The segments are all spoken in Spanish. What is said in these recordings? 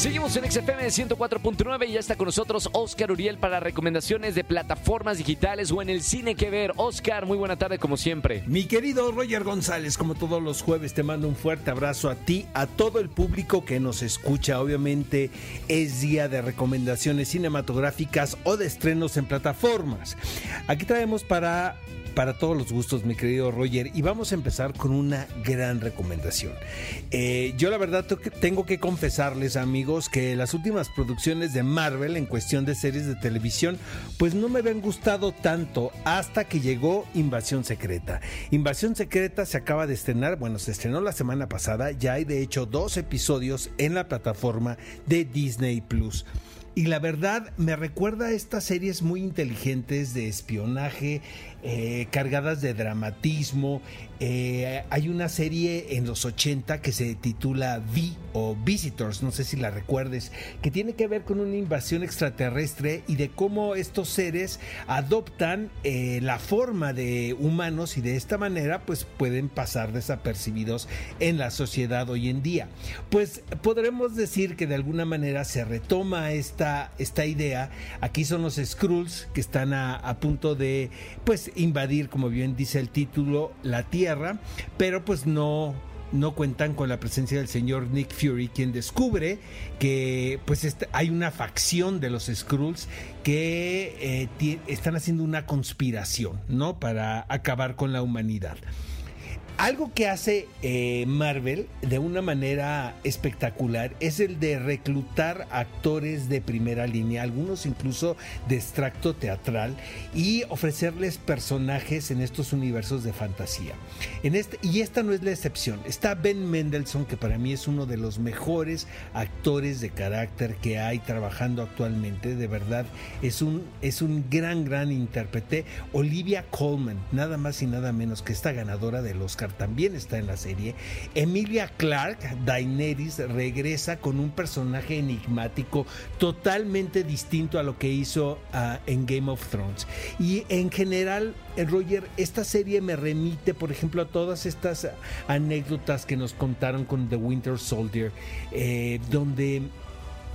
Seguimos en XFM 104.9 y ya está con nosotros Oscar Uriel para recomendaciones de plataformas digitales o en el cine que ver. Oscar, muy buena tarde como siempre. Mi querido Roger González, como todos los jueves, te mando un fuerte abrazo a ti, a todo el público que nos escucha. Obviamente es día de recomendaciones cinematográficas o de estrenos en plataformas. Aquí traemos para para todos los gustos, mi querido Roger. Y vamos a empezar con una gran recomendación. Eh, yo la verdad tengo que confesarles, amigos, que las últimas producciones de Marvel en cuestión de series de televisión, pues no me habían gustado tanto hasta que llegó Invasión Secreta. Invasión Secreta se acaba de estrenar, bueno, se estrenó la semana pasada, ya hay de hecho dos episodios en la plataforma de Disney Plus. Y la verdad me recuerda a estas series muy inteligentes de espionaje, eh, cargadas de dramatismo. Eh, hay una serie en los 80 que se titula V o Visitors, no sé si la recuerdes, que tiene que ver con una invasión extraterrestre y de cómo estos seres adoptan eh, la forma de humanos y de esta manera pues pueden pasar desapercibidos en la sociedad hoy en día. Pues podremos decir que de alguna manera se retoma esta, esta idea. Aquí son los Skrulls que están a, a punto de pues invadir, como bien dice el título, la Tierra, pero pues no no cuentan con la presencia del señor Nick Fury, quien descubre que pues hay una facción de los Skrulls que eh, están haciendo una conspiración, ¿no? Para acabar con la humanidad. Algo que hace eh, Marvel de una manera espectacular es el de reclutar actores de primera línea, algunos incluso de extracto teatral, y ofrecerles personajes en estos universos de fantasía. Este, y esta no es la excepción. Está Ben Mendelssohn, que para mí es uno de los mejores actores de carácter que hay trabajando actualmente. De verdad, es un, es un gran, gran intérprete. Olivia Colman, nada más y nada menos que esta ganadora del Oscar también está en la serie. Emilia Clark, Daenerys, regresa con un personaje enigmático totalmente distinto a lo que hizo ah, en Game of Thrones. Y en general, eh, Roger, esta serie me remite, por ejemplo, a todas estas anécdotas que nos contaron con The Winter Soldier, eh, donde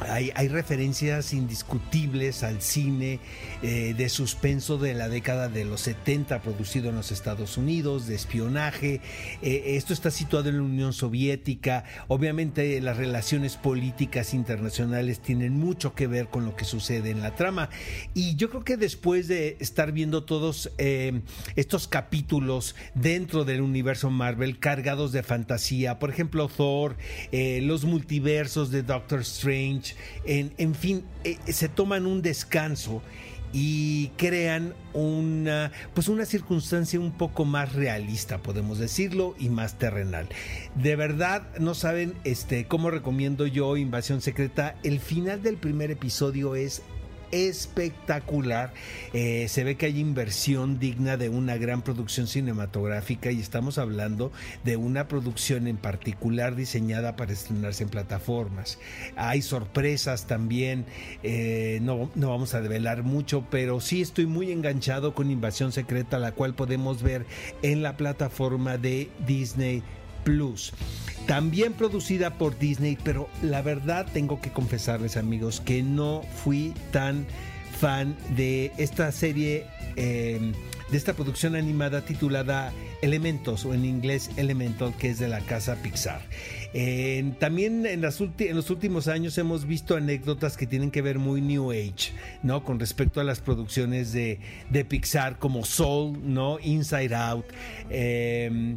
hay, referencias indiscutibles al cine eh, de suspenso de la década de los 70 producido en los Estados Unidos, de espionaje. Eh, esto está situado en la Unión Soviética. Obviamente las relaciones políticas internacionales tienen mucho que ver con lo que sucede en la trama. Y yo creo que después de estar viendo todos eh, estos capítulos dentro del universo Marvel cargados de fantasía, por ejemplo Thor, los multiversos de Doctor Strange, en, fin, eh, se toman un descanso y crean una pues una circunstancia un poco más realista podemos decirlo y más terrenal. De verdad no saben este cómo recomiendo yo Invasión Secreta. El final del primer episodio es espectacular. Eh, se ve que hay inversión digna de una gran producción cinematográfica y estamos hablando de una producción en particular diseñada para estrenarse en plataformas. Hay sorpresas también, eh, no, no vamos a develar mucho, pero sí estoy muy enganchado con Invasión Secreta, la cual podemos ver en la plataforma de Disney Plus también producida por Disney, pero la verdad tengo que confesarles amigos que no fui tan fan de esta serie, em, de esta producción animada titulada Elementos o en inglés Elemental, que es de la casa Pixar. también en, los últimos años hemos visto anécdotas que tienen que ver muy New Age, ¿no? Con respecto a las producciones de, de Pixar como Soul, ¿no? Inside Out. Eh,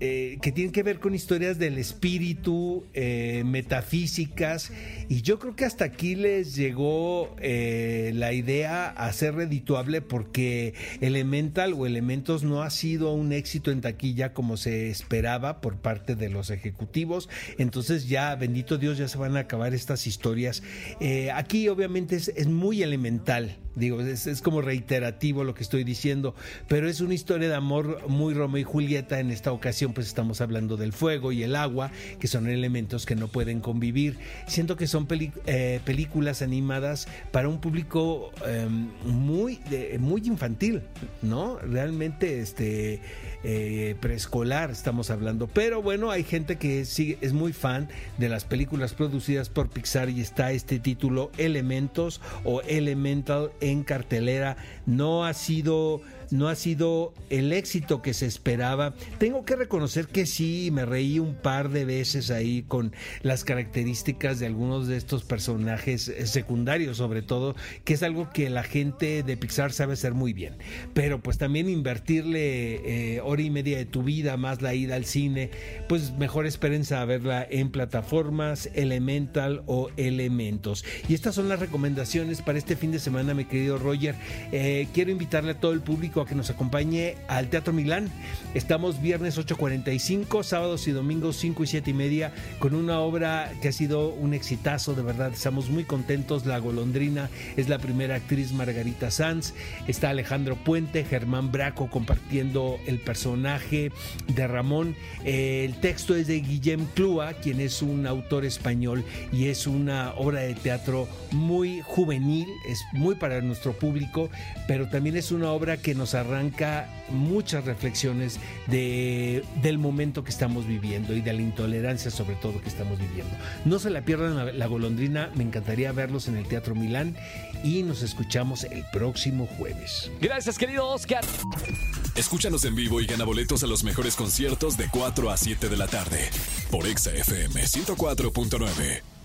eh, que tienen que ver con historias del espíritu, eh, metafísicas, y yo creo que hasta aquí les llegó eh, la idea a ser redituable porque Elemental o Elementos no ha sido un éxito en taquilla como se esperaba por parte de los ejecutivos, entonces ya, bendito Dios, ya se van a acabar estas historias. aquí obviamente es, es muy elemental Digo, es, es, como reiterativo lo que estoy diciendo, pero es una historia de amor muy Romeo y Julieta. En esta ocasión, pues estamos hablando del fuego y el agua, que son elementos que no pueden convivir. Siento que son eh, películas animadas para un público eh, muy, muy infantil, ¿no? Realmente, este eh, preescolar estamos hablando. Pero bueno, hay gente que sí es muy fan de las películas producidas por Pixar y está este título Elementos o Elemental en cartelera. No ha sido no ha sido el éxito que se esperaba. Tengo que reconocer que sí, me reí un par de veces ahí con las características de algunos de estos personajes secundarios, sobre todo, que es algo que la gente de Pixar sabe hacer muy bien. Pero pues también invertirle eh, hora y media de tu vida más la ida al cine, pues mejor espérense a verla en plataformas Elemental o Elementos. Y estas son las recomendaciones para este fin de semana, mi querido Roger. Eh, quiero invitarle a todo el público a que nos acompañe al Teatro Milán. Estamos viernes 8.45, sábados y domingos 5 y 7 y media, con una obra que ha sido un exitazo, de verdad. Estamos muy contentos. La Golondrina es la primera actriz Margarita Sanz. Está Alejandro Puente, Germán Braco compartiendo el personaje de Ramón. Eh, el texto es de Guillem Clua, quien es un autor español y es una obra de teatro muy juvenil, es muy para nuestro público, pero también es una obra que nos arranca muchas reflexiones de, del momento que estamos viviendo y de la intolerancia sobre todo que estamos viviendo. No se la pierdan la, la golondrina, me encantaría verlos en el Teatro Milán y nos escuchamos el próximo jueves. Gracias querido Oscar. Escúchanos en vivo y gana boletos a los mejores conciertos de 4 a 7 de la tarde por Exa FM 104.9.